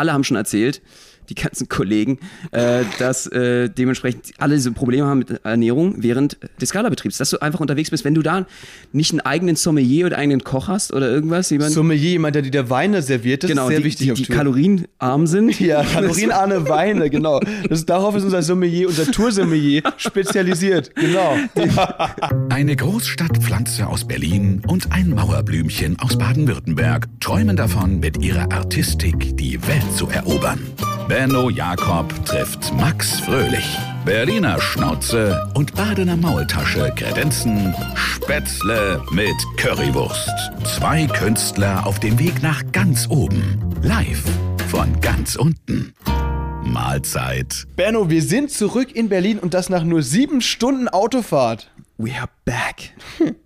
alle haben schon erzählt, die ganzen Kollegen, äh, dass äh, dementsprechend alle diese Probleme haben mit Ernährung während des Galabetriebs. Dass du einfach unterwegs bist, wenn du da nicht einen eigenen Sommelier oder einen eigenen Koch hast oder irgendwas. Jemand, Sommelier, jemand, der dir Weine serviert, das genau, ist sehr die, wichtig die, die kalorienarm sind. Ja, kalorienarme Weine, genau. Das, darauf ist unser Sommelier, unser Toursommelier spezialisiert. Genau. Eine Großstadtpflanze aus Berlin und ein Mauerblümchen aus Baden-Württemberg träumen davon, mit ihrer Artistik die Welt zu erobern. Benno Jakob trifft Max Fröhlich. Berliner Schnauze und Badener Maultasche kredenzen Spätzle mit Currywurst. Zwei Künstler auf dem Weg nach ganz oben. Live von ganz unten. Mahlzeit. Benno, wir sind zurück in Berlin und das nach nur sieben Stunden Autofahrt. We are back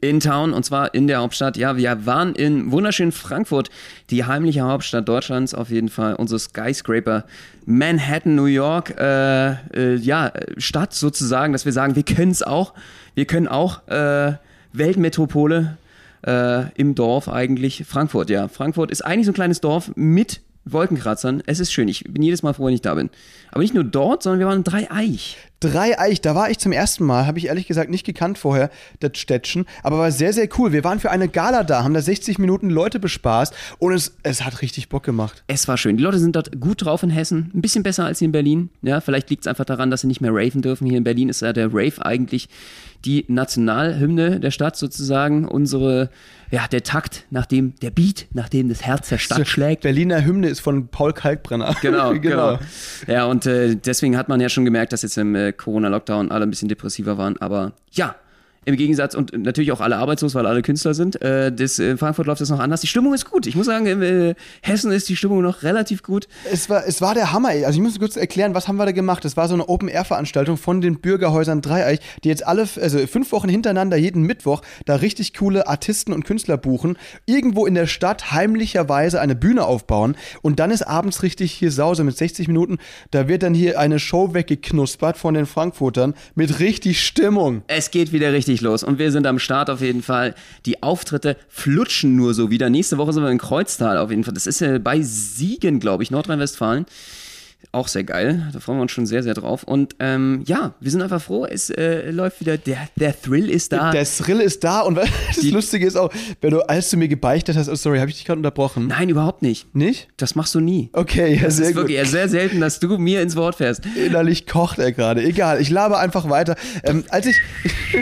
in town und zwar in der Hauptstadt. Ja, wir waren in wunderschönen Frankfurt, die heimliche Hauptstadt Deutschlands, auf jeden Fall. Unsere Skyscraper Manhattan, New York, äh, äh, ja, Stadt sozusagen, dass wir sagen, wir können es auch. Wir können auch äh, Weltmetropole äh, im Dorf eigentlich. Frankfurt, ja. Frankfurt ist eigentlich so ein kleines Dorf mit Wolkenkratzern. Es ist schön. Ich bin jedes Mal froh, wenn ich da bin. Aber nicht nur dort, sondern wir waren in Dreieich. Dreieich, da war ich zum ersten Mal, habe ich ehrlich gesagt nicht gekannt vorher, das Städtchen, aber war sehr, sehr cool. Wir waren für eine Gala da, haben da 60 Minuten Leute bespaßt und es, es hat richtig Bock gemacht. Es war schön. Die Leute sind dort gut drauf in Hessen. Ein bisschen besser als hier in Berlin. Ja, vielleicht liegt es einfach daran, dass sie nicht mehr raven dürfen. Hier in Berlin ist ja der Rave eigentlich die Nationalhymne der Stadt sozusagen. Unsere, ja, der Takt, nachdem der Beat, nachdem das Herz der Stadt schlägt. Berliner Hymne ist von Paul Kalkbrenner. Genau, genau. Ja, und äh, deswegen hat man ja schon gemerkt, dass jetzt im äh, Corona-Lockdown alle ein bisschen depressiver waren. Aber ja, im Gegensatz und natürlich auch alle arbeitslos, weil alle Künstler sind. Äh, das, in Frankfurt läuft das noch anders. Die Stimmung ist gut. Ich muss sagen, in äh, Hessen ist die Stimmung noch relativ gut. Es war, es war der Hammer. Also ich muss kurz erklären, was haben wir da gemacht? Es war so eine Open-Air-Veranstaltung von den Bürgerhäusern Dreieich, die jetzt alle, also fünf Wochen hintereinander, jeden Mittwoch, da richtig coole Artisten und Künstler buchen, irgendwo in der Stadt heimlicherweise eine Bühne aufbauen und dann ist abends richtig hier Sause mit 60 Minuten, da wird dann hier eine Show weggeknuspert von den Frankfurtern mit richtig Stimmung. Es geht wieder richtig los und wir sind am Start auf jeden Fall. Die Auftritte flutschen nur so wieder. Nächste Woche sind wir in Kreuztal auf jeden Fall. Das ist äh, bei Siegen, glaube ich, Nordrhein-Westfalen. Auch sehr geil. Da freuen wir uns schon sehr, sehr drauf. Und ähm, ja, wir sind einfach froh. Es äh, läuft wieder. Der, der Thrill ist da. Der Thrill ist da und das Die- Lustige ist auch, wenn du, als du mir gebeichtet hast, oh sorry, habe ich dich gerade unterbrochen? Nein, überhaupt nicht. Nicht? Das machst du nie. Okay, ja, Das sehr ist gut. wirklich eher sehr selten, dass du mir ins Wort fährst. Innerlich kocht er gerade. Egal, ich laber einfach weiter. Ähm, als ich.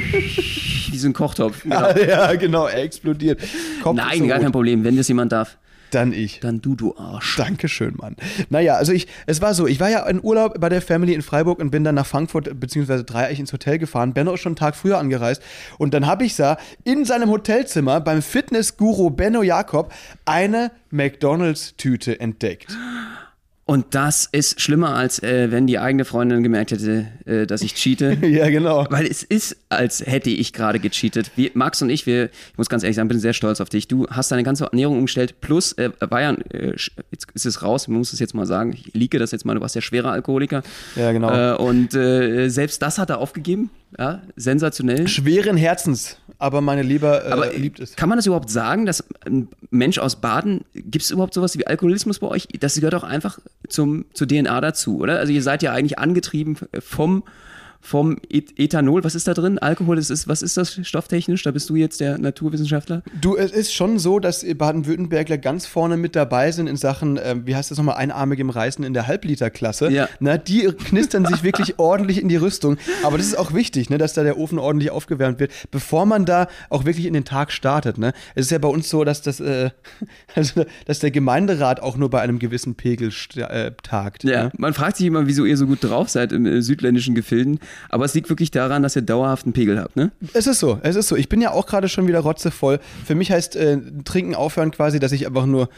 Wie so ein Kochtopf. Genau. ja, genau, er explodiert. Kopf Nein, so gar rot. kein Problem. Wenn das jemand darf, Dann ich. dann du, du Arsch. Dankeschön, Mann. Naja, also ich, es war so, ich war ja in Urlaub bei der Family in Freiburg und bin dann nach Frankfurt bzw. Dreieich ins Hotel gefahren. Benno ist schon einen Tag früher angereist und dann habe ich da in seinem Hotelzimmer beim Fitnessguru Benno Jakob eine McDonalds-Tüte entdeckt. Und das ist schlimmer, als äh, wenn die eigene Freundin gemerkt hätte, äh, dass ich cheate. ja, genau. Weil es ist, als hätte ich gerade gecheatet. Wir, Max und ich, wir, ich muss ganz ehrlich sagen, bin sehr stolz auf dich. Du hast deine ganze Ernährung umgestellt. Plus, äh, Bayern, äh, jetzt ist es raus, man muss es jetzt mal sagen. Ich liege das jetzt mal, du warst ja schwerer Alkoholiker. Ja, genau. Äh, und äh, selbst das hat er aufgegeben. Ja, sensationell. Schweren Herzens, aber meine Lieber äh, Aber liebt es. kann man das überhaupt sagen, dass ein Mensch aus Baden, gibt es überhaupt sowas wie Alkoholismus bei euch? Das gehört auch einfach zum, zur DNA dazu, oder? Also ihr seid ja eigentlich angetrieben vom, vom Et- Ethanol. Was ist da drin? Alkohol, das ist, was ist das stofftechnisch? Da bist du jetzt der Naturwissenschaftler. Du, es ist schon so, dass Baden-Württembergler ganz vorne mit dabei sind in Sachen, ähm, wie heißt das nochmal, einarmigem Reißen in der Halbliterklasse. Ja. Na, die knistern sich wirklich ordentlich in die Rüstung. Aber das ist auch wichtig, ne, dass da der Ofen ordentlich aufgewärmt wird, bevor man da auch wirklich in den Tag startet. Ne? Es ist ja bei uns so, dass, das, äh, also, dass der Gemeinderat auch nur bei einem gewissen Pegel äh, tagt. Ja, Ne? man fragt sich immer, wieso ihr so gut drauf seid im äh, südländischen Gefilden. Aber es liegt wirklich daran, dass ihr dauerhaft einen Pegel habt, ne? Es ist so, es ist so. Ich bin ja auch gerade schon wieder rotzevoll. Für mich heißt äh, trinken aufhören quasi, dass ich einfach nur,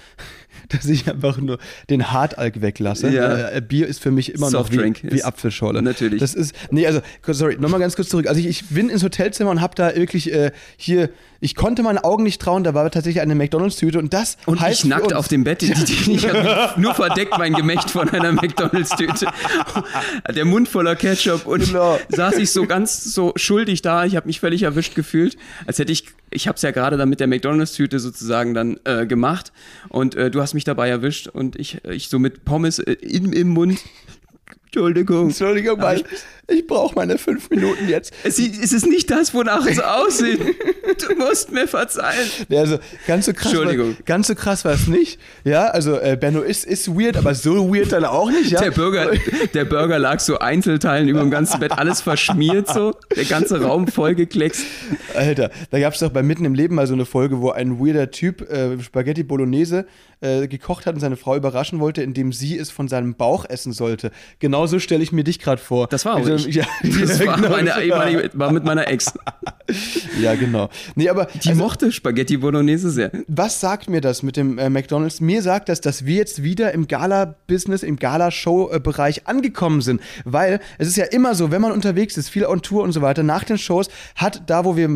dass ich einfach nur den Hartalk weglasse. Ja. Äh, Bier ist für mich immer noch wie, wie Apfelscholle. natürlich. Das ist, nee, also, sorry, nochmal ganz kurz zurück. Also ich, ich bin ins Hotelzimmer und habe da wirklich äh, hier, ich konnte meinen Augen nicht trauen, da war tatsächlich eine McDonalds-Tüte und das Und ich nackt auf dem Bett, die, die, ich nur verdeckt mein Gemächt von einer McDonalds-Tüte. Der Mund voller Ketchup und. Genau. saß ich so ganz so schuldig da. Ich habe mich völlig erwischt gefühlt, als hätte ich, ich habe es ja gerade dann mit der McDonalds-Tüte sozusagen dann äh, gemacht und äh, du hast mich dabei erwischt und ich, ich so mit Pommes äh, im, im Mund. Entschuldigung. Entschuldigung, Mike. Ich brauche meine fünf Minuten jetzt. Es, ist nicht das, wonach es aussieht. Du musst mir verzeihen. Ja, also ganz so krass, Entschuldigung. War, ganz so krass war es nicht. Ja, also äh, Benno ist, ist weird, aber so weird dann auch nicht. Ja? Der Burger, der Burger lag so Einzelteilen über dem ganzen Bett, alles verschmiert so, der ganze Raum vollgekleckst. Alter, da gab es doch bei Mitten im Leben mal so eine Folge, wo ein weirder Typ äh, Spaghetti Bolognese äh, gekocht hat und seine Frau überraschen wollte, indem sie es von seinem Bauch essen sollte. Genauso stelle ich mir dich gerade vor. Das war auch Also, ich. Ja, Das ja, war, genau. meine war mit meiner Ex. Ja, genau. Nee, aber Die also, mochte Spaghetti Bolognese sehr. was sagt mir das mit dem äh, McDonalds? Mir sagt das, dass wir jetzt wieder im Gala-Business, im Gala-Show-Bereich angekommen sind. Weil es ist ja immer so, wenn man unterwegs ist, viel on Tour und so weiter, nach den Shows hat da, wo wir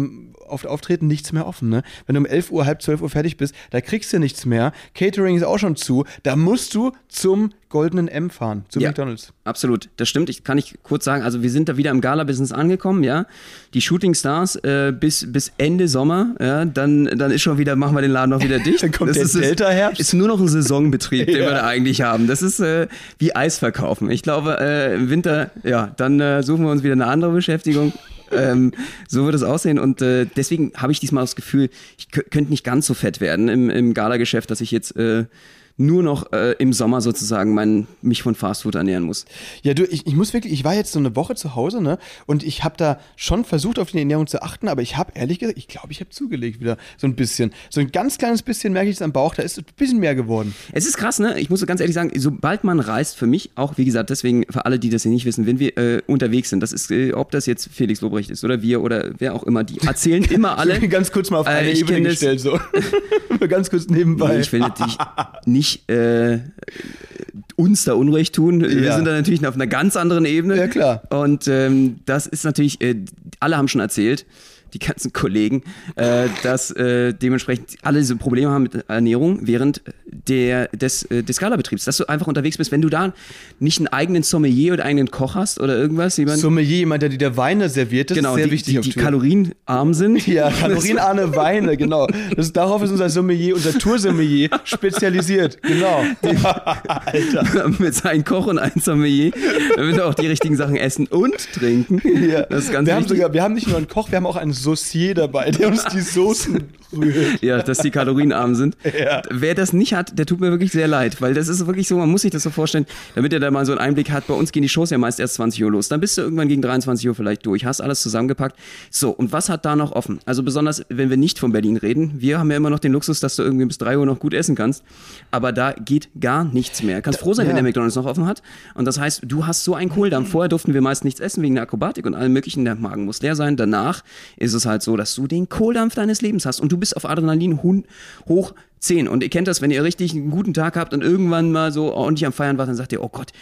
oft auftreten, nichts mehr offen. Ne? Wenn du um 11 Uhr, halb 12 Uhr fertig bist, da kriegst du nichts mehr. Catering ist auch schon zu. Da musst du zum goldenen M fahren, zu Ja. McDonalds. Absolut, das stimmt. Ich kann ich kurz sagen, also wir sind da wieder im Gala-Business angekommen, ja. Die Shooting Stars äh, bis, bis Ende Sommer, ja, dann, dann ist schon wieder, machen wir den Laden noch wieder dicht. Dann kommt das der ist, es- Delta-Herbst. Ist nur noch ein Saisonbetrieb, den Ja. wir da eigentlich haben. Das ist äh, wie Eis verkaufen. Ich glaube, äh, im Winter, ja, dann äh, suchen wir uns wieder eine andere Beschäftigung. Ähm, so wird es aussehen. Und äh, deswegen habe ich diesmal das Gefühl, ich kö- könnte nicht ganz so fett werden im, im Gala-Geschäft, dass ich jetzt äh, nur noch äh, im Sommer sozusagen mein, mich von Fastfood ernähren muss. Ja, du, ich, ich muss wirklich, ich war jetzt so eine Woche zu Hause, ne? Und ich habe da schon versucht, auf die Ernährung zu achten, aber ich habe ehrlich gesagt, ich glaube, ich habe zugelegt wieder so ein bisschen. So ein ganz kleines bisschen merke ich es am Bauch, da ist ein bisschen mehr geworden. Es ist krass, ne? Ich muss so ganz ehrlich sagen, sobald man reist, für mich auch, wie gesagt, deswegen für alle, die das hier nicht wissen, wenn wir äh, unterwegs sind, das ist, äh, ob das jetzt Felix Lobrecht ist oder wir oder wer auch immer, die erzählen immer alle. ganz kurz mal auf Äh, eine ich Ebene gestellt, so. Ganz kurz nebenbei. Nee, ich will natürlich äh, uns da Unrecht tun. Wir Ja. sind da natürlich auf einer ganz anderen Ebene. Ja, klar. Und ähm, das ist natürlich, äh, alle haben schon erzählt, die ganzen Kollegen, äh, dass äh, dementsprechend alle diese Probleme haben mit Ernährung während der, des, äh, des Skala-Betriebs. Dass du einfach unterwegs bist, wenn du da nicht einen eigenen Sommelier oder eigenen Koch hast oder irgendwas, jemand, Sommelier, jemand, der dir Weine serviert, das genau, ist sehr die, wichtig die, die kalorienarm sind. Ja, kalorienarme Weine, genau. Das, darauf ist unser Sommelier, unser Toursommelier spezialisiert. Genau. Alter. mit seinem Koch und einem Sommelier, damit wir auch die richtigen Sachen essen und trinken. Ja. Das ist ganz wir, haben sogar, wir haben nicht nur einen Koch, wir haben auch einen Saucier dabei, der uns die Soßen rührt. Ja, dass die kalorienarm sind. Ja. Wer das nicht hat, der tut mir wirklich sehr leid, weil das ist wirklich so, man muss sich das so vorstellen, damit er da mal so einen Einblick hat. Bei uns gehen die Shows ja meist erst 20 Uhr los. Dann bist du irgendwann gegen 23 Uhr vielleicht durch, hast alles zusammengepackt. So, und was hat da noch offen? Also besonders, wenn wir nicht von Berlin reden. Wir haben ja immer noch den Luxus, dass du irgendwie bis 3 Uhr noch gut essen kannst. Aber da geht gar nichts mehr. Kannst froh sein, wenn ja. der McDonalds noch offen hat. Und das heißt, du hast so einen Kohldampf. Vorher durften wir meist nichts essen wegen der Akrobatik und allem möglichen. Der Magen muss leer sein. Danach ist es halt so, dass du den Kohldampf deines Lebens hast und du bist auf Adrenalin hoch 10. Und ihr kennt das, wenn ihr richtig einen guten Tag habt und irgendwann mal so ordentlich am Feiern wart, dann sagt ihr, oh Gott,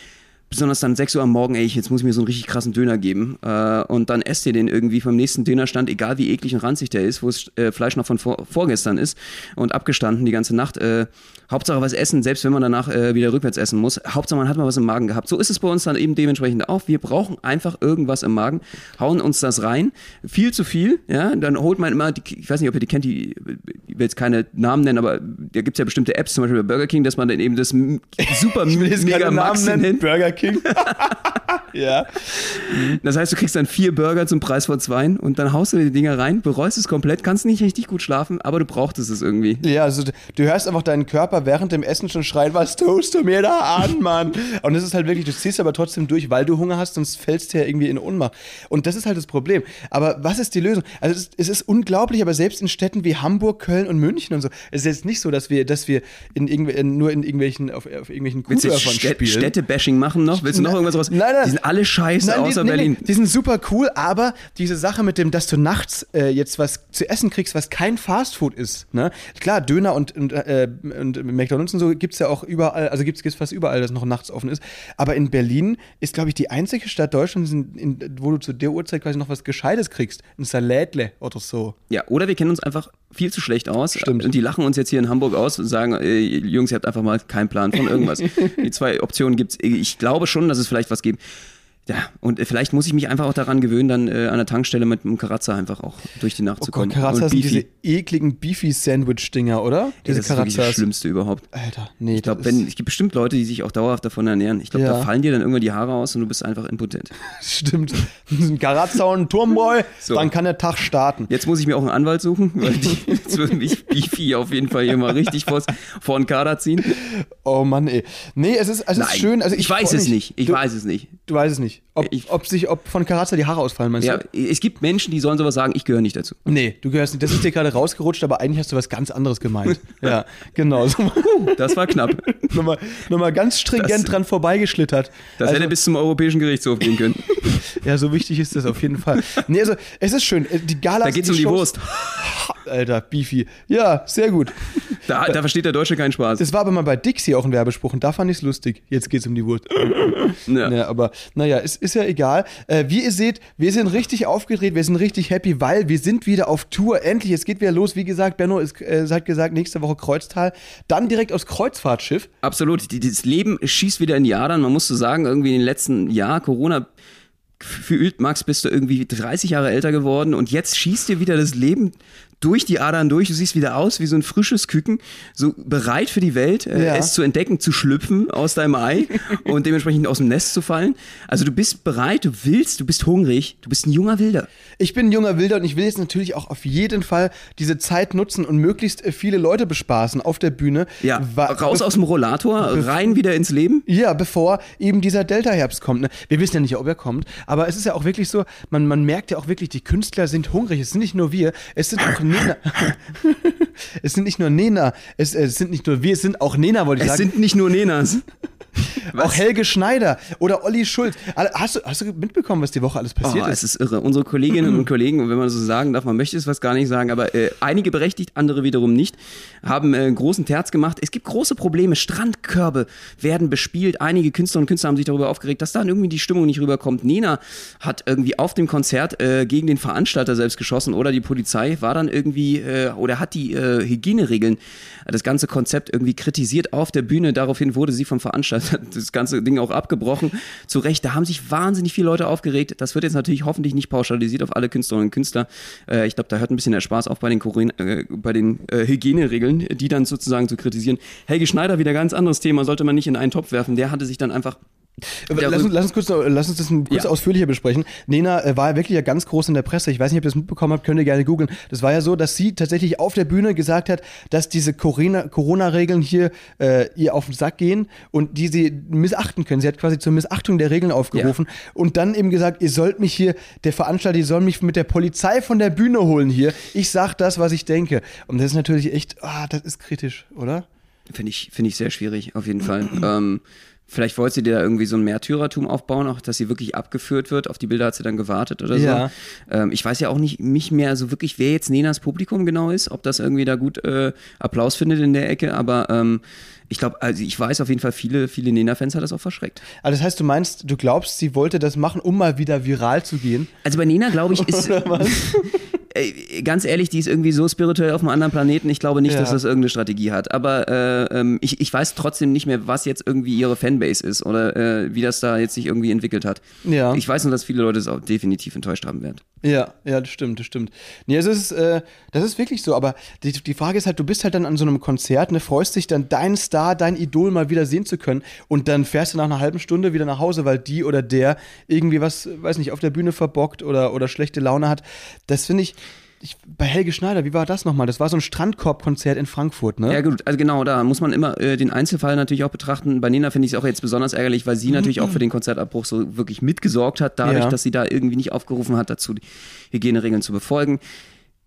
besonders dann 6 Uhr am Morgen, ey, jetzt muss ich mir so einen richtig krassen Döner geben. Äh, und dann esst ihr den irgendwie vom nächsten Dönerstand, egal wie eklig und ranzig der ist, wo das äh, Fleisch noch von vor, vorgestern ist und abgestanden die ganze Nacht. Äh, Hauptsache was essen, selbst wenn man danach äh, wieder rückwärts essen muss. Hauptsache man hat mal was im Magen gehabt. So ist es bei uns dann eben dementsprechend auch. Wir brauchen einfach irgendwas im Magen, hauen uns das rein. Viel zu viel, ja. Dann holt man immer, die, ich weiß nicht, ob ihr die kennt, die, ich will jetzt keine Namen nennen, aber da gibt's ja bestimmte Apps, zum Beispiel bei Burger King, dass man dann eben das super mega Namen Maxi nennt. Burger King. ja. Das heißt, du kriegst dann vier Burger zum Preis von zwei und dann haust du dir die Dinger rein, bereust es komplett, kannst nicht richtig gut schlafen, aber du brauchtest es irgendwie. Ja, also du- hörst einfach deinen Körper während dem Essen schon schreien, was tust du mir da an, Mann? Und es ist halt wirklich, du ziehst aber trotzdem durch, weil du Hunger hast, sonst fällst du ja irgendwie in Ohnmacht. Und das ist halt das Problem. Aber was ist die Lösung? Also es ist, es ist unglaublich, aber selbst in Städten wie Hamburg, Köln und München und so, es ist jetzt nicht so, dass wir, dass wir in in, nur in irgendwelchen, auf, auf irgendwelchen Kuhdörfern Städt spielen. Städte-Bashing machen noch? Willst du noch irgendwas raus? nein, nein. Die sind alle scheiße, Nein, außer die, nee, Berlin. Nee, die sind super cool, aber diese Sache mit dem, dass du nachts äh, jetzt was zu essen kriegst, was kein Fastfood ist. Ne? Klar, Döner und, und, äh, und McDonalds und so gibt es ja auch überall, also gibt es fast überall, das noch nachts offen ist. Aber in Berlin ist, glaube ich, die einzige Stadt Deutschlands, in, wo du zu der Uhrzeit quasi noch was Gescheites kriegst. Ein Salätle oder so. Ja, oder wir kennen uns einfach viel zu schlecht aus. Stimmt. Und die lachen uns jetzt hier in Hamburg aus und sagen, äh, Jungs, ihr habt einfach mal keinen Plan von irgendwas. die zwei Optionen gibt's. Ich glaube schon, dass es vielleicht was gibt. Ja, und äh, vielleicht muss ich mich einfach auch daran gewöhnen, dann äh, an der Tankstelle mit einem Karazza einfach auch durch die Nacht Oh zu Gott, kommen. Karazza und sind diese ekligen Beefy-Sandwich-Dinger, oder? Ey, Diese das ist wirklich das Karazzas. Schlimmste überhaupt. Alter, nee, Ich glaube, ist- wenn es gibt bestimmt Leute, die sich auch dauerhaft davon ernähren. Ich glaube, Ja. da fallen dir dann irgendwann die Haare aus und du bist einfach impotent. Stimmt. Ein Karazza und ein Turmbräu, So. dann kann der Tag starten. Jetzt muss ich mir auch einen Anwalt suchen, weil die, jetzt würde mich Beefy auf jeden Fall hier mal richtig vor, vor den Kader ziehen. Oh Mann, ey. Nee, es ist, es ist schön. Also ich, ich weiß es nicht. Ich du, weiß es nicht. Du weißt es nicht. быть Ob, Ich- ob sich, ob von Karazza die Haare ausfallen, meinst Ja, du? es gibt Menschen, die sollen sowas sagen, ich gehöre nicht dazu. Nee, du gehörst nicht. Das ist dir gerade rausgerutscht, aber eigentlich hast du was ganz anderes gemeint. ja, genau. Das war knapp. nochmal, nochmal ganz stringent Das- dran vorbeigeschlittert. Das also, hätte bis zum Europäischen Gerichtshof gehen können. ja, so wichtig ist das auf jeden Fall. Nee, also, es ist schön. Die Gala Da geht's um die Shows- Wurst. Alter, Beefy. Ja, sehr gut. Da, da versteht der Deutsche keinen Spaß. Das war aber mal bei Dixie auch ein Werbespruch und da fand ich es lustig. Jetzt geht's um die Wurst. Ja. Ja, aber naja, ist, ist ja egal. Äh, wie ihr seht, wir sind richtig aufgedreht, wir sind richtig happy, weil wir sind wieder auf Tour. Endlich, es geht wieder los. Wie gesagt, Benno ist, äh, hat gesagt, nächste Woche Kreuztal. Dann direkt aufs Kreuzfahrtschiff. Absolut. Das Leben schießt wieder in die Adern. Man muss so sagen, irgendwie in den letzten Jahr Corona gefühlt, Max, bist du irgendwie 30 Jahre älter geworden und jetzt schießt dir wieder das Leben durch die Adern durch. Du siehst wieder aus wie so ein frisches Küken, so bereit für die Welt, äh, Ja. es zu entdecken, zu schlüpfen aus deinem Ei und dementsprechend aus dem Nest zu fallen. Also du bist bereit, du willst, du bist hungrig, du bist ein junger Wilder. Ich bin ein junger Wilder und ich will jetzt natürlich auch auf jeden Fall diese Zeit nutzen und möglichst äh, viele Leute bespaßen auf der Bühne. Ja, Wa- raus aus dem Rollator, rein wieder ins Leben. Ja, bevor eben dieser Delta-Herbst kommt. Ne? Wir wissen ja nicht, ob er kommt, aber es ist ja auch wirklich so, man, man merkt ja auch wirklich, die Künstler sind hungrig. Es sind nicht nur wir, es sind auch Nena. es sind nicht nur Nena, es, es sind nicht nur wir, es sind auch Nena, wollte ich Es sagen. sind nicht nur Nenas. auch Helge Schneider oder Olli Schulz. Hast du, hast du mitbekommen, was die Woche alles passiert Oh, ist? es ist irre. Unsere Kolleginnen und Kollegen, und wenn man so sagen darf, man möchte es was gar nicht sagen, aber äh, einige berechtigt, andere wiederum nicht, haben äh, großen Terz gemacht. Es gibt große Probleme. Strandkörbe werden bespielt. Einige Künstler und Künstler haben sich darüber aufgeregt, dass da irgendwie die Stimmung nicht rüberkommt. Nena hat irgendwie auf dem Konzert äh, gegen den Veranstalter selbst geschossen oder die Polizei war dann irgendwie äh, oder hat die äh, Hygieneregeln, das ganze Konzept irgendwie kritisiert auf der Bühne. Daraufhin wurde sie vom Veranstalter das ganze Ding auch abgebrochen. Zu Recht, da haben sich wahnsinnig viele Leute aufgeregt. Das wird jetzt natürlich hoffentlich nicht pauschalisiert auf alle Künstlerinnen und Künstler. Äh, ich glaube, da hört ein bisschen der Spaß auf bei den, Corona, äh, bei den äh, Hygieneregeln, die dann sozusagen zu kritisieren. Helge Schneider, wieder ganz anderes Thema, sollte man nicht in einen Topf werfen. Der hatte sich dann einfach Lass uns, lass uns kurz, lass uns das kurz Ja. ausführlicher besprechen. Nena äh, war ja wirklich ja ganz groß in der Presse. Ich weiß nicht, ob ihr das mitbekommen habt, könnt ihr gerne googeln. Das war ja so, dass sie tatsächlich auf der Bühne gesagt hat, dass diese Corona- Corona-Regeln hier äh, ihr auf den Sack gehen und die sie missachten können. Sie hat quasi zur Missachtung der Regeln aufgerufen und dann eben gesagt, ihr sollt mich hier, der Veranstalter, ihr soll mich mit der Polizei von der Bühne holen hier. Ich sag das, was ich denke. Und das ist natürlich echt, ah, das ist kritisch, oder? Finde ich, finde ich sehr schwierig, auf jeden Fall. ähm, vielleicht wollte sie dir da irgendwie so ein Märtyrertum aufbauen, auch dass sie wirklich abgeführt wird. Auf die Bilder hat sie dann gewartet oder Ja. so. Ähm, ich weiß ja auch nicht, nicht mehr so wirklich, wer jetzt Nenas Publikum genau ist, ob das irgendwie da gut äh, Applaus findet in der Ecke, aber ähm, ich glaube, also ich weiß auf jeden Fall, viele, viele Nena-Fans hat das auch verschreckt. Also das heißt, du meinst, du glaubst, sie wollte das machen, um mal wieder viral zu gehen? Also bei Nena, glaube ich, ist. Ey, Ganz ehrlich, die ist irgendwie so spirituell auf einem anderen Planeten. Ich glaube nicht, Ja. dass das irgendeine Strategie hat. Aber äh, ähm, ich, ich weiß trotzdem nicht mehr, was jetzt irgendwie ihre Fanbase ist oder äh, wie das da jetzt sich irgendwie entwickelt hat. Ja. Ich weiß nur, dass viele Leute es auch definitiv enttäuscht haben werden. Ja, ja, das stimmt, das stimmt. Nee, es ist, äh, das ist wirklich so, aber die, die Frage ist halt, du bist halt dann an so einem Konzert, ne, freust dich dann, deinen Star, dein Idol mal wieder sehen zu können und dann fährst du nach einer halben Stunde wieder nach Hause, weil die oder der irgendwie was, weiß nicht, auf der Bühne verbockt oder, oder schlechte Laune hat. Das finde ich, ich, bei Helge Schneider, wie war das nochmal? Das war so ein Strandkorb-Konzert in Frankfurt, ne? Ja gut, also genau, da muss man immer äh, den Einzelfall natürlich auch betrachten. Bei Nena finde ich es auch jetzt besonders ärgerlich, weil sie natürlich auch für den Konzertabbruch so wirklich mitgesorgt hat, dadurch, Ja. dass sie da irgendwie nicht aufgerufen hat, dazu die Hygieneregeln zu befolgen.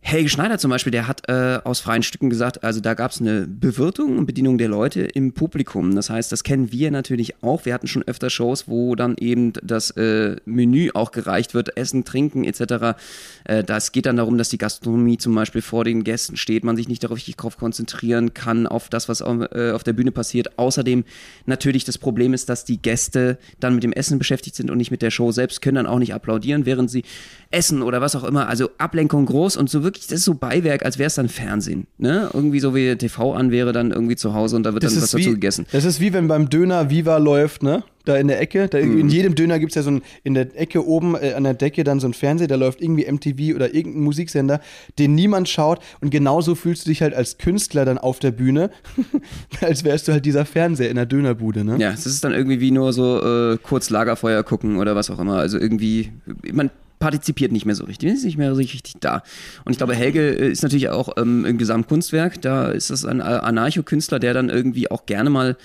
Helge Schneider zum Beispiel, der hat äh, aus freien Stücken gesagt, also da gab es eine Bewirtung und Bedienung der Leute im Publikum. Das heißt, das kennen wir natürlich auch. Wir hatten schon öfter Shows, wo dann eben das äh, Menü auch gereicht wird, Essen, Trinken etc. Äh, das geht dann darum, dass die Gastronomie zum Beispiel vor den Gästen steht, man sich nicht darauf richtig drauf konzentrieren kann, auf das, was auf, äh, auf der Bühne passiert. Außerdem natürlich das Problem ist, dass die Gäste dann mit dem Essen beschäftigt sind und nicht mit der Show selbst, können dann auch nicht applaudieren, während sie essen oder was auch immer. Also Ablenkung groß und so wirklich, das ist so Beiwerk, als wäre es dann Fernsehen. Ne? Irgendwie so wie TV an wäre dann irgendwie zu Hause und da wird das dann was dazu wie, gegessen. Das ist wie wenn beim Döner Viva läuft, ne? da in der Ecke. Da, In jedem Döner gibt es ja so ein, in der Ecke oben äh, an der Decke dann so ein Fernseher, da läuft irgendwie MTV oder irgendein Musiksender, den niemand schaut. Und genauso fühlst du dich halt als Künstler dann auf der Bühne, als wärst du halt dieser Fernseher in der Dönerbude, ne? Ja, es ist dann irgendwie wie nur so äh, kurz Lagerfeuer gucken oder was auch immer. Also irgendwie, man partizipiert nicht mehr so richtig, ist nicht mehr so richtig da. Und ich glaube, Helge äh, ist natürlich auch ähm, im Gesamtkunstwerk, da ist das ein Anarcho-Künstler, der dann irgendwie auch gerne mal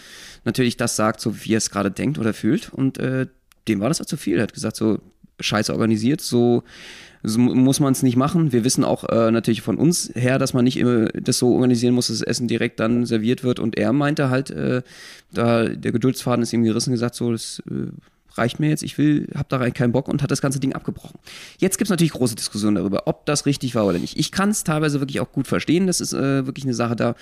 natürlich das sagt, so wie er es gerade denkt oder fühlt. Und äh, dem war das auch zu viel. Er hat gesagt, so scheiße organisiert, so, so muss man es nicht machen. Wir wissen auch äh, natürlich von uns her, dass man nicht immer das so organisieren muss, dass das Essen direkt dann serviert wird. Und er meinte halt, äh, da der Geduldsfaden ist ihm gerissen, gesagt, so, das äh, reicht mir jetzt, ich will, hab da keinen Bock und hat das ganze Ding abgebrochen. Jetzt gibt es natürlich große Diskussionen darüber, ob das richtig war oder nicht. Ich kann es teilweise wirklich auch gut verstehen. Das ist äh, wirklich eine Sache, da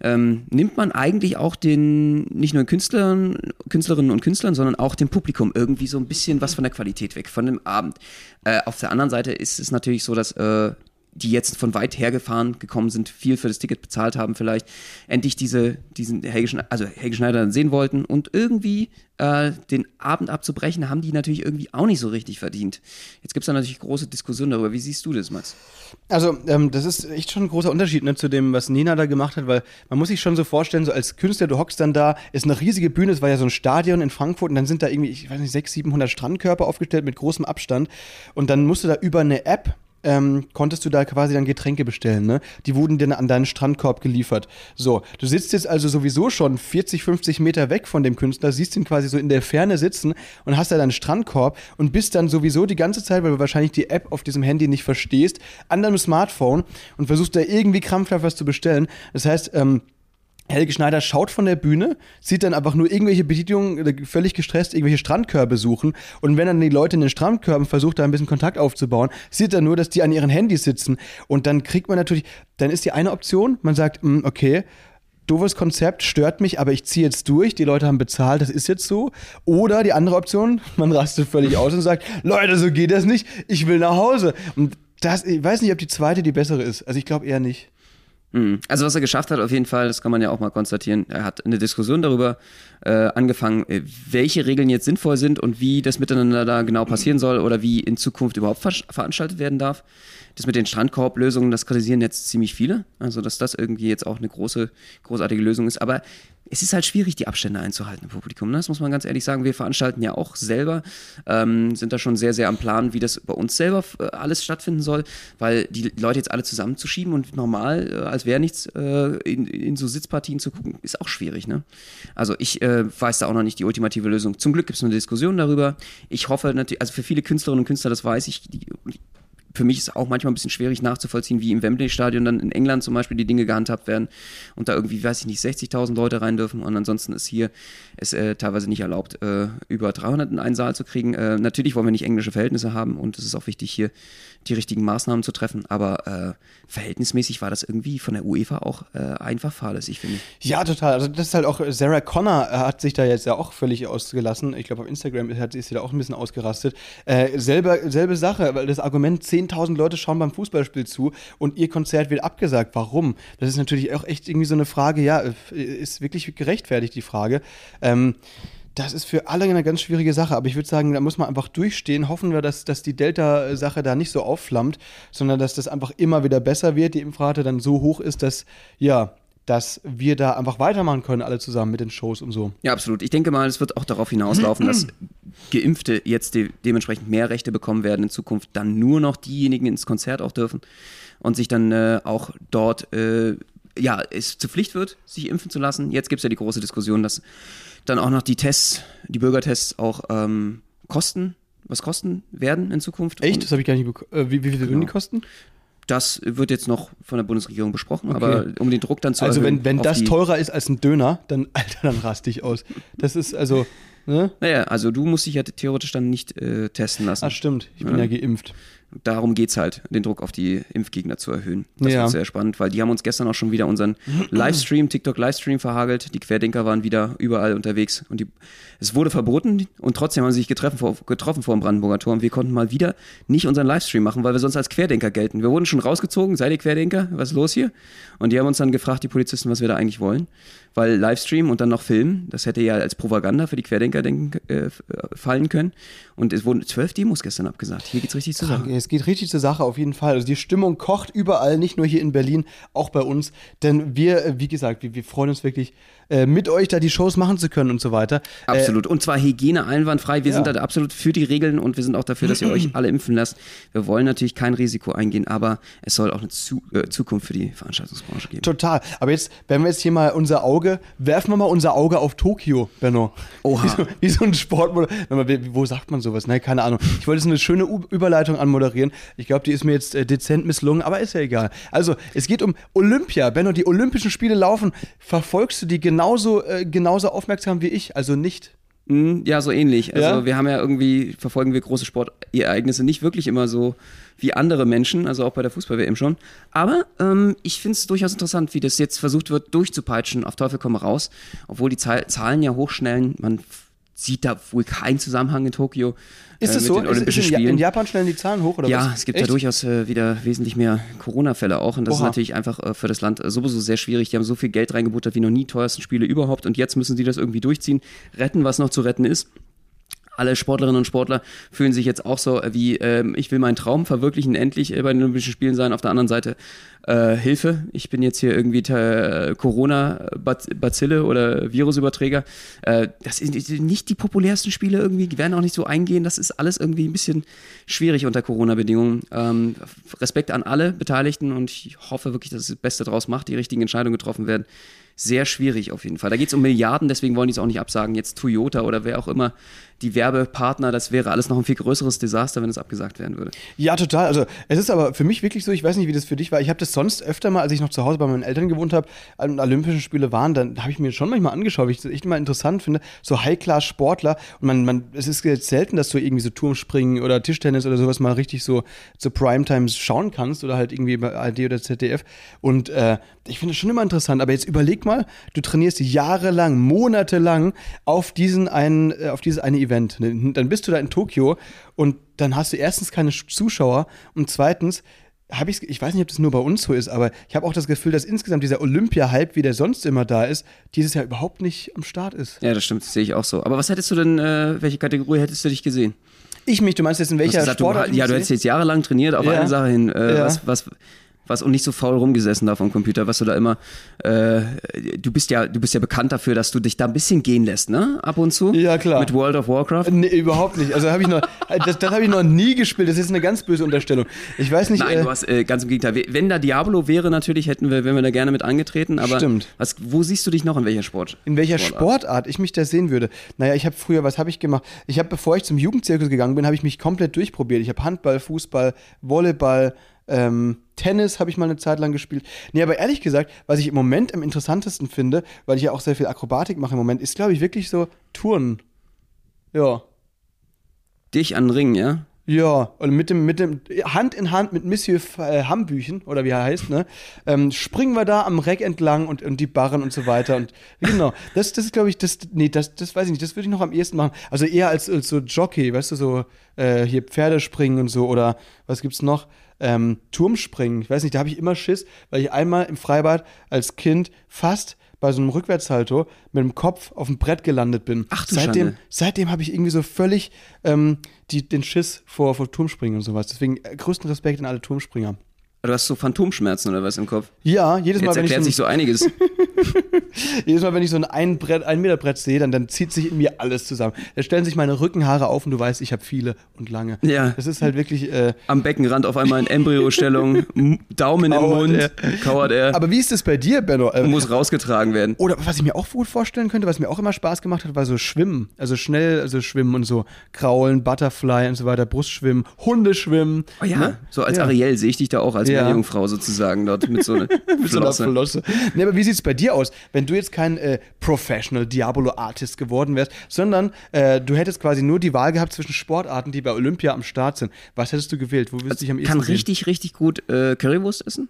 ähm, nimmt man eigentlich auch den, nicht nur Künstlern, Künstlerinnen und Künstlern, sondern auch dem Publikum irgendwie so ein bisschen was von der Qualität weg, von dem Abend. Äh, auf der anderen Seite ist es natürlich so, dass äh, die jetzt von weit hergefahren gekommen sind, viel für das Ticket bezahlt haben, vielleicht endlich diese, diesen Helge Schneider, also Helge Schneider sehen wollten und irgendwie äh, den Abend abzubrechen, haben die natürlich irgendwie auch nicht so richtig verdient. Jetzt gibt es da natürlich große Diskussionen darüber. Wie siehst du das, Max? Also, ähm, das ist echt schon ein großer Unterschied ne, zu dem, was Nina da gemacht hat, weil man muss sich schon so vorstellen, so als Künstler, du hockst dann da, ist eine riesige Bühne, es war ja so ein Stadion in Frankfurt und dann sind da irgendwie, ich weiß nicht, 600, 700 Strandkörper aufgestellt mit großem Abstand und dann musst du da über eine App ähm, konntest du da quasi dann Getränke bestellen. Ne? Die wurden dir an deinen Strandkorb geliefert. So, du sitzt jetzt also sowieso schon 40, 50 Meter weg von dem Künstler, siehst ihn quasi so in der Ferne sitzen und hast da deinen Strandkorb und bist dann sowieso die ganze Zeit, weil du wahrscheinlich die App auf diesem Handy nicht verstehst, an deinem Smartphone und versuchst da irgendwie krampfhaft was zu bestellen. Das heißt, ähm, Helge Schneider schaut von der Bühne, sieht dann einfach nur irgendwelche Bedienungen, völlig gestresst, irgendwelche Strandkörbe suchen. Und wenn dann die Leute in den Strandkörben versucht, da ein bisschen Kontakt aufzubauen, sieht er nur, dass die an ihren Handys sitzen. Und dann kriegt man natürlich, dann ist die eine Option, man sagt, hm, okay, doofes Konzept, stört mich, aber ich ziehe jetzt durch, die Leute haben bezahlt, das ist jetzt so. Oder die andere Option, man rastet völlig aus und sagt, Leute, so geht das nicht, ich will nach Hause. Und das, ich weiß nicht, ob die zweite die bessere ist. Also ich glaube eher nicht. Mhm. Also was er geschafft hat, auf jeden Fall, das kann man ja auch mal konstatieren. Er hat eine Diskussion darüber äh, angefangen, äh, welche Regeln jetzt sinnvoll sind und wie das miteinander da genau passieren soll oder wie in Zukunft überhaupt ver veranstaltet werden darf. Das mit den Strandkorblösungen, das kritisieren jetzt ziemlich viele. Also dass das irgendwie jetzt auch eine große, großartige Lösung ist. Aber es ist halt schwierig, die Abstände einzuhalten im Publikum. Ne? Das muss man ganz ehrlich sagen. Wir veranstalten ja auch selber, ähm, sind da schon sehr, sehr am Plan, wie das bei uns selber äh, alles stattfinden soll, weil die Leute jetzt alle zusammenzuschieben und normal, äh, als wäre nichts, äh, in, in, so Sitzpartien zu gucken, ist auch schwierig. Ne? Also ich äh, weiß da auch noch nicht die ultimative Lösung. Zum Glück gibt es eine Diskussion darüber. Ich hoffe natürlich, also für viele Künstlerinnen und Künstler, das weiß ich, die, für mich ist auch manchmal ein bisschen schwierig nachzuvollziehen, wie im Wembley-Stadion dann in England zum Beispiel die Dinge gehandhabt werden und da irgendwie, weiß ich nicht, 60.000 Leute rein dürfen und ansonsten ist hier es äh, teilweise nicht erlaubt, äh, über 300 in einen Saal zu kriegen. Äh, natürlich wollen wir nicht englische Verhältnisse haben und es ist auch wichtig, hier die richtigen Maßnahmen zu treffen, aber äh, verhältnismäßig war das irgendwie von der UEFA auch äh, einfach fahrlässig, finde ich. Ja, total. Also das ist halt auch, Sarah Connor hat sich da jetzt ja auch völlig ausgelassen. Ich glaube, auf Instagram ist, sie da auch ein bisschen ausgerastet. Äh, selbe, Sache, weil das Argument, 10.000 Leute schauen beim Fußballspiel zu und ihr Konzert wird abgesagt. Warum? Das ist natürlich auch echt irgendwie so eine Frage, ja, ist wirklich gerechtfertigt die Frage. Ähm, das ist für alle eine ganz schwierige Sache, aber ich würde sagen, da muss man einfach durchstehen. Hoffen wir, dass, dass die Delta-Sache da nicht so aufflammt, sondern dass das einfach immer wieder besser wird, die Impfrate dann so hoch ist, dass, ja, dass wir da einfach weitermachen können, alle zusammen mit den Shows und so. Ja, absolut. Ich denke mal, es wird auch darauf hinauslaufen, dass Geimpfte jetzt de dementsprechend mehr Rechte bekommen werden in Zukunft, dann nur noch diejenigen ins Konzert auch dürfen und sich dann äh, auch dort, äh, ja, es zur Pflicht wird, sich impfen zu lassen. Jetzt gibt es ja die große Diskussion, dass dann auch noch die Tests, die Bürgertests auch ähm, kosten, was kosten werden in Zukunft. Echt? Das habe ich gar nicht bekommen. Äh, wie, wie viel genau. würden die kosten? Das wird jetzt noch von der Bundesregierung besprochen, okay. aber um den Druck dann zu Also wenn, wenn das teurer ist als ein Döner, dann, Alter, dann raste ich aus. Das ist also, ne? Naja, also du musst dich ja theoretisch dann nicht äh, testen lassen. Ach stimmt, ich bin ja, ja geimpft darum geht es halt, den Druck auf die Impfgegner zu erhöhen. Das ja. wird sehr spannend, weil die haben uns gestern auch schon wieder unseren Livestream, TikTok-Livestream verhagelt. Die Querdenker waren wieder überall unterwegs und die, es wurde verboten und trotzdem haben sie sich getroffen vor, getroffen vor dem Brandenburger Tor und wir konnten mal wieder nicht unseren Livestream machen, weil wir sonst als Querdenker gelten. Wir wurden schon rausgezogen, seid ihr Querdenker? Was ist los hier? Und die haben uns dann gefragt, die Polizisten, was wir da eigentlich wollen weil Livestream und dann noch Film, das hätte ja als Propaganda für die Querdenker denken, äh, fallen können. Und es wurden zwölf Demos gestern abgesagt. Hier geht's richtig zur Sache. Es geht richtig zur Sache, auf jeden Fall. Also die Stimmung kocht überall, nicht nur hier in Berlin, auch bei uns. Denn wir, äh, wie gesagt, wir, wir freuen uns wirklich, äh, mit euch da die Shows machen zu können und so weiter. Absolut. und zwar Hygiene einwandfrei. Wir Ja. sind da absolut für die Regeln und wir sind auch dafür, dass ihr euch alle impfen lasst. Wir wollen natürlich kein Risiko eingehen, aber es soll auch eine zu äh, Zukunft für die Veranstaltungsbranche geben. Total. Aber jetzt, wenn wir jetzt hier mal unser Auge, werfen wir mal unser Auge auf Tokio, Benno. Oha. Wie so, wie so ein Sportmodell. Wo sagt man sowas? Ne, keine Ahnung. Ich wollte jetzt eine schöne U Überleitung anmoderieren. Ich glaube, die ist mir jetzt äh, dezent misslungen, aber ist ja egal. Also, es geht um Olympia. Benno, die Olympischen Spiele laufen. Verfolgst du die genauso, äh, genauso aufmerksam wie ich? Also nicht. Mm, Ja, so ähnlich. Also Ja? wir haben ja irgendwie, verfolgen wir große Sportereignisse nicht wirklich immer so wie andere Menschen, also auch bei der Fußball-WM schon. Aber ähm, ich finde es durchaus interessant, wie das jetzt versucht wird, durchzupeitschen, auf Teufel komm raus, obwohl die Zahl Zahlen ja hochschnellen. Man sieht da wohl keinen Zusammenhang in Tokio. Ist äh, es so? den Ist, Olympischen ist in, Ja- Spielen. in Japan schnellen die Zahlen hoch oder Ja, was? es gibt Echt? da durchaus äh, wieder wesentlich mehr Corona-Fälle auch. Und das Oha. ist natürlich einfach äh, für das Land äh, sowieso sehr schwierig. Die haben so viel Geld reingebuttert wie noch nie, teuersten Spiele überhaupt. Und jetzt müssen sie das irgendwie durchziehen, retten, was noch zu retten ist. Alle Sportlerinnen und Sportler fühlen sich jetzt auch so äh, wie, ähm, ich will meinen Traum verwirklichen, endlich äh, bei den Olympischen Spielen sein. Auf der anderen Seite, äh, Hilfe, ich bin jetzt hier irgendwie äh, Corona-Bazille oder Virusüberträger. Äh, das sind nicht die populärsten Spiele irgendwie, die werden auch nicht so eingehen. Das ist alles irgendwie ein bisschen schwierig unter Corona-Bedingungen. Ähm, Respekt an alle Beteiligten und ich hoffe wirklich, dass es das Beste draus macht, die richtigen Entscheidungen getroffen werden. Sehr schwierig auf jeden Fall. Da geht es um Milliarden, deswegen wollen die es auch nicht absagen. Jetzt Toyota oder wer auch immer, die Werbepartner, das wäre alles noch ein viel größeres Desaster, wenn es abgesagt werden würde. Ja, total. Also es ist aber für mich wirklich so, ich weiß nicht, wie das für dich war. Ich habe das sonst öfter mal, als ich noch zu Hause bei meinen Eltern gewohnt habe, an Olympischen Spiele waren, dann habe ich mir schon manchmal angeschaut, weil ich das echt immer interessant finde. So High-Class-Sportler. Und man, man, es ist selten, dass du irgendwie so Turmspringen oder Tischtennis oder sowas mal richtig so zu Primetimes schauen kannst oder halt irgendwie bei ARD oder ZDF. Und äh, ich finde es schon immer interessant. Aber jetzt überleg mal, du trainierst jahrelang, monatelang auf diesen einen, äh, auf dieses eine Event. Dann bist du da in Tokio und dann hast du erstens keine Zuschauer und zweitens habe ich, ich weiß nicht, ob das nur bei uns so ist, aber ich habe auch das Gefühl, dass insgesamt dieser Olympia-Hype, wie der sonst immer da ist, dieses Jahr überhaupt nicht am Start ist. Ja, das stimmt, das sehe ich auch so. Aber was hättest du denn, äh, welche Kategorie hättest du dich gesehen? Ich mich, du meinst jetzt in welcher gesagt, Sportart? ja, du hättest jetzt jahrelang trainiert auf Ja. eine Sache hin. Äh, Ja. was, was, was und nicht so faul rumgesessen da vom Computer, was du da immer, äh, du bist ja, du bist ja bekannt dafür, dass du dich da ein bisschen gehen lässt, ne? Ab und zu. Ja, klar. Mit World of Warcraft. Nee, überhaupt nicht. Also habe ich noch, das, das habe ich noch nie gespielt. Das ist eine ganz böse Unterstellung. Ich weiß nicht. Nein, äh, du hast äh, ganz im Gegenteil. Wenn da Diablo wäre, natürlich hätten wir, wären wir da gerne mit angetreten. Aber Stimmt. Was, wo siehst du dich noch in welcher Sport? In welcher Sportart? Sportart ich mich da sehen würde? Naja, ich habe früher, was habe ich gemacht? Ich habe, bevor ich zum Jugendzirkus gegangen bin, habe ich mich komplett durchprobiert. Ich habe Handball, Fußball, Volleyball, ähm, Tennis habe ich mal eine Zeit lang gespielt. Nee, aber ehrlich gesagt, was ich im Moment am interessantesten finde, weil ich ja auch sehr viel Akrobatik mache im Moment, ist, glaube ich, wirklich so Touren. Ja. Dich an den Ring, ja? Ja, und mit dem, mit dem, Hand in Hand mit Monsieur äh, Hambüchen, oder wie er heißt, ne, ähm, springen wir da am Reck entlang und, und die Barren und so weiter. Und genau, das, das ist, glaube ich, das, nee, das, das weiß ich nicht, das würde ich noch am ehesten machen. Also eher als, als so Jockey, weißt du, so äh, hier Pferdespringen und so, oder was gibt's noch? Ähm, Turmspringen, ich weiß nicht, da habe ich immer Schiss, weil ich einmal im Freibad als Kind fast bei so einem Rückwärtssalto mit dem Kopf auf dem Brett gelandet bin. Ach du seitdem, Schande. seitdem habe ich irgendwie so völlig ähm, die, den Schiss vor, vor Turmspringen und sowas. Deswegen äh, größten Respekt an alle Turmspringer. Du hast so Phantomschmerzen oder was im Kopf? Ja, jedes Mal, Jetzt wenn ich, erklärt sich so einiges. jedes Mal, wenn ich so ein ein, Brett, ein Meter Brett sehe, dann, dann zieht sich in mir alles zusammen. Da stellen sich meine Rückenhaare auf und du weißt, ich habe viele und lange. Ja. Das ist halt wirklich. Äh, Am Beckenrand auf einmal in Embryostellung, Daumen im Kauert Mund, er. kauert er aber wie ist das bei dir, Benno? Äh, und muss rausgetragen werden. Oder was ich mir auch gut vorstellen könnte, was mir auch immer Spaß gemacht hat, war so Schwimmen. Also schnell, also Schwimmen und so. Kraulen, Butterfly und so weiter, Brustschwimmen, Hundeschwimmen. Oh ja, Ne? so als Ja. Ariel sehe ich dich da auch als Ja. Meerjungfrau sozusagen dort mit so einer Mit so einer Flosse. Nee, aber wie sieht's bei dir aus? Wenn du jetzt kein äh, Professional Diabolo-Artist geworden wärst, sondern äh, du hättest quasi nur die Wahl gehabt zwischen Sportarten, die bei Olympia am Start sind. Was hättest du gewählt? Wo würdest du dich am ehesten Kann sehen? richtig, richtig gut äh, Currywurst essen.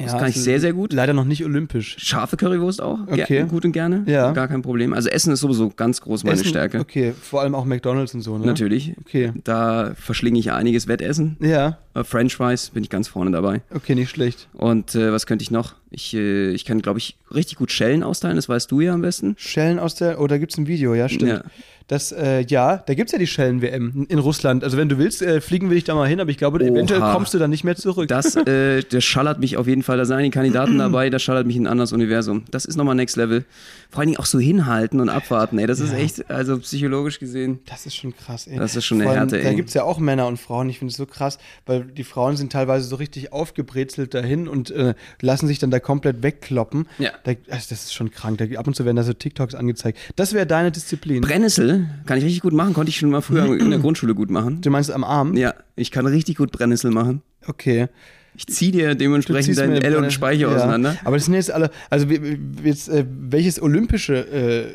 Das Ja, kann ich sehr, sehr gut. Leider noch nicht olympisch. Scharfe Currywurst auch. Okay. Gut und gerne. Ja. Gar kein Problem. Also Essen ist sowieso ganz groß meine Essen- Stärke. Okay, vor allem auch McDonalds und so, ne? Natürlich. Okay. Da verschlinge ich einiges Wettessen. Ja. Äh, French Fries bin ich ganz vorne dabei. Okay, nicht schlecht. Und äh, was könnte ich noch? Ich, äh, ich kann, glaube ich, richtig gut Schellen austeilen, das weißt du ja am besten. Schellen aus der, oh, da gibt es ein Video, ja, stimmt. Ja. Das, äh, ja, da gibt es ja die Schellen-WM in Russland. Also wenn du willst, äh, fliegen wir dich da mal hin, aber ich glaube, Oha. eventuell kommst du dann nicht mehr zurück. Das, äh, das schallert mich auf jeden Fall. Da sind einige Kandidaten dabei, das schallert mich in ein anderes Universum. Das ist nochmal Next Level. Vor allen Dingen auch so hinhalten und abwarten, ey. Das ist Ja. echt, also psychologisch gesehen. Das ist schon krass, ey. Das ist schon eine Härte, Da ey. gibt es ja auch Männer und Frauen. Ich finde es so krass, weil die Frauen sind teilweise so richtig aufgebrezelt dahin und äh, lassen sich dann da komplett wegkloppen. Ja. Da, also das ist schon krank. Da, ab und zu werden da so TikToks angezeigt. Das wäre deine Disziplin. Brennnessel kann ich richtig gut machen, konnte ich schon mal früher in der Grundschule gut machen. du meinst am Arm? Ja, ich kann richtig gut Brennnessel machen. Okay. Ich ziehe dir dementsprechend deinen L- und Speicher ja. auseinander. Aber das sind jetzt alle, also jetzt, äh, welches olympische äh,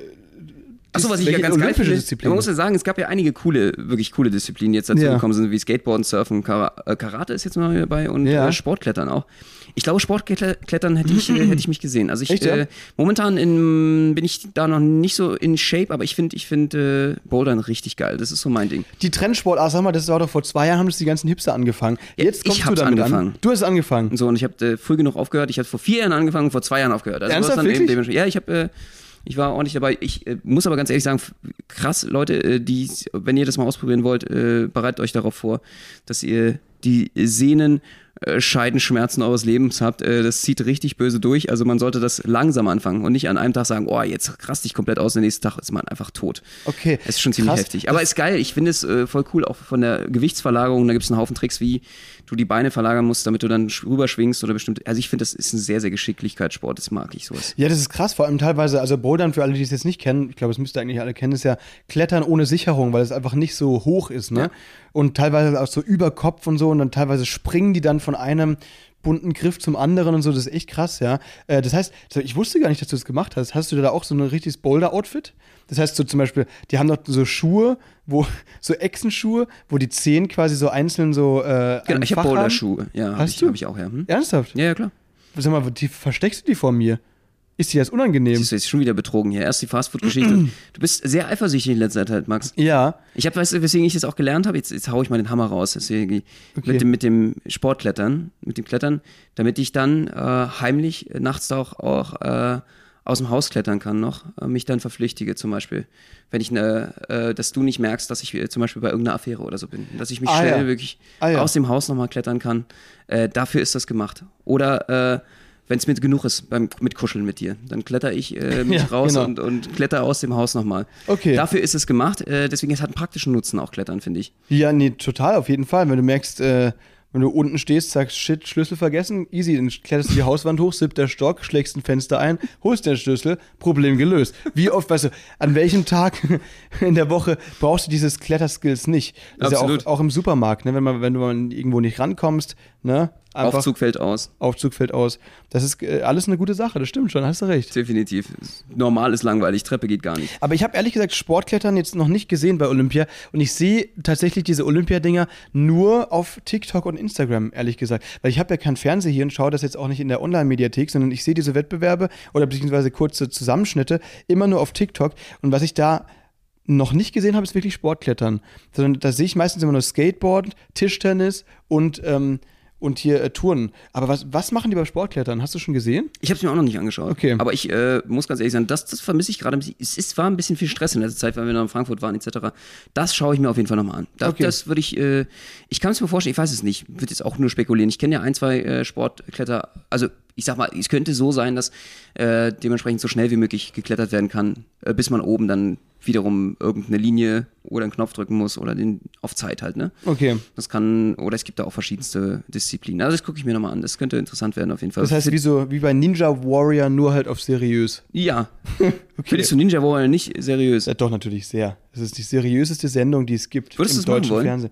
Achso, was ich ja ganz geil finde, Disziplin? man muss ja sagen, es gab ja einige coole, wirklich coole Disziplinen, die jetzt dazu Ja. gekommen sind, wie Skateboarden, Surfen, äh, Karate ist jetzt mal dabei und Ja. äh, Sportklettern auch. Ich glaube, Sportklettern hätte ich, äh, hätte ich mich gesehen. Also ich, Echt, ja? äh, momentan in, bin ich da noch nicht so in Shape, aber ich finde ich finde äh, Bouldern richtig geil. Das ist so mein Ding. Die Trendsport, ah, sag mal, das war doch vor zwei Jahren, haben das die ganzen Hipster angefangen. Jetzt ich kommst du hab's damit angefangen. an. Du hast angefangen. So, und ich habe äh, früh genug aufgehört. Ich habe vor vier Jahren angefangen, vor zwei Jahren aufgehört. Also Ernsthaft, du dann eben wirklich? dementsprechend- ja, ich habe, ich war ordentlich dabei. Ich äh, muss aber ganz ehrlich sagen, krass, Leute, äh, die, wenn ihr das mal ausprobieren wollt, äh, bereitet euch darauf vor, dass ihr die Sehnen Scheidenschmerzen eures Lebens habt, äh, das zieht richtig böse durch. Also man sollte das langsam anfangen und nicht an einem Tag sagen, oh, jetzt rast dich komplett aus, der nächste Tag ist man einfach tot. Okay. Es ist schon ziemlich Krass. heftig. Aber ist geil. Ich finde es äh, voll cool, auch von der Gewichtsverlagerung. Da gibt es einen Haufen Tricks, wie du die Beine verlagern musst, damit du dann sch- rüberschwingst oder bestimmt. Also ich finde, das ist ein sehr, sehr Geschicklichkeitssport. Das mag ich sowas. Ja, das ist krass, vor allem teilweise, also Bouldern, für alle, die es jetzt nicht kennen, ich glaube, es müsst ihr eigentlich alle kennen, ist ja Klettern ohne Sicherung, weil es einfach nicht so hoch ist, ne? Ja. Und teilweise auch so über Kopf und so und dann teilweise springen die dann von einem bunten Griff zum anderen und so, das ist echt krass, ja. Äh, das heißt, ich wusste gar nicht, dass du das gemacht hast. Hast du da auch so ein richtiges Boulder-Outfit? Das heißt, so zum Beispiel, die haben doch so Schuhe, wo, so Echsenschuhe, wo die Zehen quasi so einzeln so. Äh, Genau, ich habe. Boulderschuhe. Ja, Hast ich, du? hab ich auch, ja. Hm? Ernsthaft? Ja, ja, klar. Sag mal, die, versteckst du die vor mir? Ist dir das unangenehm? Siehst du, jetzt schon wieder betrogen hier. Erst die Fastfood-Geschichte. du bist sehr eifersüchtig in letzter Zeit, Max. Ja. Ich habe, weißt du, weswegen ich das auch gelernt habe? Jetzt, jetzt hau ich mal den Hammer raus. Deswegen, Okay. mit, dem, mit dem Sportklettern, mit dem Klettern, damit ich dann äh, heimlich äh, nachts auch, auch äh, aus dem Haus klettern kann noch, äh, mich dann verpflichtige zum Beispiel. Wenn ich, ne, dass du nicht merkst, dass ich zum Beispiel bei irgendeiner Affäre oder so bin. Dass ich mich Ah, schnell ja. wirklich Ah, ja. aus dem Haus nochmal klettern kann. Dafür ist das gemacht. Oder wenn es mir genug ist beim mit Kuscheln mit dir, dann kletter ich äh, mich Ja, raus genau. und, und kletter aus dem Haus nochmal. Okay. Dafür ist es gemacht. Äh, deswegen es hat einen praktischen Nutzen auch Klettern, finde ich. Ja, nee, total, auf jeden Fall. Wenn du merkst, äh, wenn du unten stehst, sagst, shit, Schlüssel vergessen, easy, dann kletterst du die Hauswand hoch, siebter Stock, schlägst ein Fenster ein, holst den Schlüssel, Problem gelöst. Wie oft, weißt du, an welchem Tag in der Woche brauchst du dieses Kletterskills nicht? Das ist Absolut. ja auch, auch im Supermarkt, ne? wenn, man, wenn du mal irgendwo nicht rankommst, ne? Einfach Aufzug fällt aus. Aufzug fällt aus. Das ist äh, alles eine gute Sache, das stimmt schon, hast du recht. Definitiv. Normal ist langweilig, Treppe geht gar nicht. Aber ich habe ehrlich gesagt Sportklettern jetzt noch nicht gesehen bei Olympia und ich sehe tatsächlich diese Olympiadinger nur auf TikTok und Instagram, ehrlich gesagt. Weil ich habe ja keinen Fernseher hier und schaue das jetzt auch nicht in der Online-Mediathek, sondern ich sehe diese Wettbewerbe oder beziehungsweise kurze Zusammenschnitte immer nur auf TikTok. Und was ich da noch nicht gesehen habe, ist wirklich Sportklettern. Sondern da sehe ich meistens immer nur Skateboard, Tischtennis und, ähm, und hier äh, Touren. Aber was, was machen die beim Sportklettern? Hast du schon gesehen? Ich habe es mir auch noch nicht angeschaut. Okay. Aber ich äh, muss ganz ehrlich sagen, das, das vermisse ich gerade. ein bisschen. Es ist, war ein bisschen viel Stress in letzter Zeit, weil wir noch in Frankfurt waren etc. Das schaue ich mir auf jeden Fall nochmal an. Das, Okay. das würde ich, äh, ich kann es mir vorstellen, ich weiß es nicht, würde jetzt auch nur spekulieren. Ich kenne ja ein, zwei äh, Sportkletter, also ich sag mal, es könnte so sein, dass äh, dementsprechend so schnell wie möglich geklettert werden kann, äh, bis man oben dann wiederum irgendeine Linie oder einen Knopf drücken muss oder den auf Zeit halt, ne? Okay. Das kann, oder es gibt da auch verschiedenste Disziplinen. Also das gucke ich mir nochmal an. Das könnte interessant werden auf jeden Fall. Das heißt, wie, so, wie bei Ninja Warrior, nur halt auf seriös. Ja. Findest du Ninja Warrior nicht seriös? Ja, doch, natürlich sehr. Das ist die seriöseste Sendung, die es gibt Würdest im deutschen wollen? Fernsehen.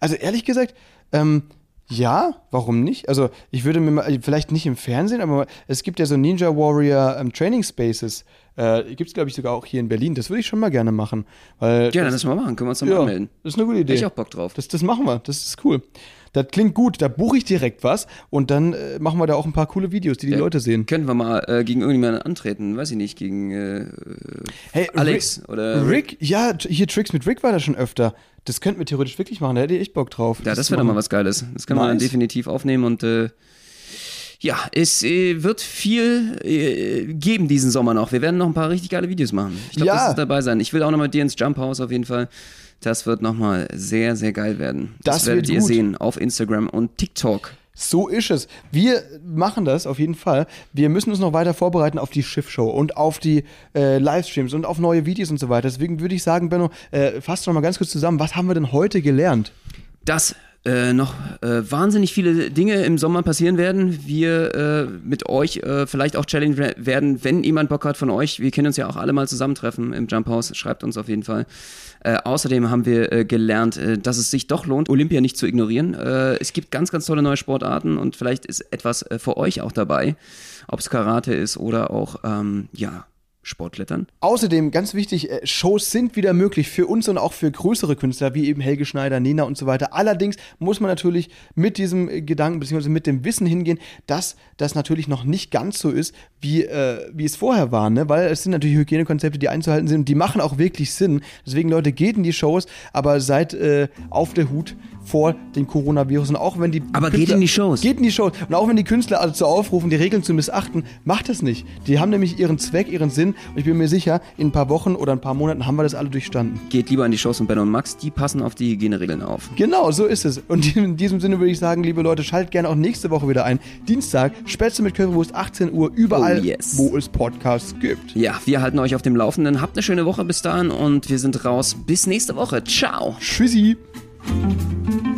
Also ehrlich gesagt, ähm, ja, warum nicht? Also ich würde mir mal, vielleicht nicht im Fernsehen, aber es gibt ja so Ninja Warrior ähm, Training Spaces. Äh, gibt es, glaube ich, sogar auch hier in Berlin. Das würde ich schon mal gerne machen. Weil Ja, dann das, lass mal machen. Können wir uns nochmal ja, anmelden. das ist eine gute Idee. Hätte ich auch Bock drauf. Das, das machen wir. Das ist cool. Das klingt gut. Da buche ich direkt was und dann äh, machen wir da auch ein paar coole Videos, die die Ja. Leute sehen. Können wir mal äh, gegen irgendjemanden antreten? Weiß ich nicht, gegen äh, Hey, Alex Rick, oder Rick, ja, hier Tricks mit Rick war da schon öfter. Das könnten wir theoretisch wirklich machen, da hätte ich echt Bock drauf. Ja, das wäre doch mal was Geiles. Das können wir dann Nice. definitiv aufnehmen und äh, ja, es äh, wird viel äh, geben diesen Sommer noch. Wir werden noch ein paar richtig geile Videos machen. Ich glaube, Ja. das ist dabei sein. Ich will auch noch mit dir ins Jump House auf jeden Fall. Das wird nochmal sehr, sehr geil werden. Das, Das werdet wird ihr gut. sehen auf Instagram und TikTok. So ist es. Wir machen das auf jeden Fall. Wir müssen uns noch weiter vorbereiten auf die Schiffshow und auf die äh, Livestreams und auf neue Videos und so weiter. Deswegen würde ich sagen, Benno, äh, fass doch mal ganz kurz zusammen. Was haben wir denn heute gelernt? dass äh, noch äh, wahnsinnig viele Dinge im Sommer passieren werden. Wir äh, mit euch äh, vielleicht auch challenge werden, wenn jemand Bock hat von euch. Wir können uns ja auch alle mal zusammentreffen im Jump House. Schreibt uns auf jeden Fall. Äh, außerdem haben wir äh, gelernt, dass es sich doch lohnt, Olympia nicht zu ignorieren. Es gibt ganz, ganz tolle neue Sportarten und vielleicht ist etwas für euch auch dabei. Ob es Karate ist oder auch, ähm, ja, Sportklettern. Außerdem, ganz wichtig, äh, Shows sind wieder möglich für uns und auch für größere Künstler, wie eben Helge Schneider, Nena und so weiter. Allerdings muss man natürlich mit diesem äh, Gedanken bzw. mit dem Wissen hingehen, dass das natürlich noch nicht ganz so ist, wie, äh, wie es vorher war, ne? weil es sind natürlich Hygienekonzepte, die einzuhalten sind und die machen auch wirklich Sinn. Deswegen, Leute, geht in die Shows, aber seid äh, auf der Hut vor den Coronavirus und auch wenn die Aber geht in die Shows. Geht in die Shows. Und auch wenn die Künstler also dazu aufrufen, die Regeln zu missachten, macht es nicht. Die haben nämlich ihren Zweck, ihren Sinn. Und ich bin mir sicher, in ein paar Wochen oder ein paar Monaten haben wir das alle durchstanden. Geht lieber in die Shows von Ben und Max, die passen auf die Hygieneregeln auf. Genau, so ist es. Und in diesem Sinne würde ich sagen, liebe Leute, schaltet gerne auch nächste Woche wieder ein. Dienstag, Spätzle mit Currywurst, 18 Uhr, überall, Oh, yes. wo es Podcasts gibt. Ja, wir halten euch auf dem Laufenden. Habt eine schöne Woche bis dahin und wir sind raus. Bis nächste Woche. Ciao. Tschüssi. Thank you.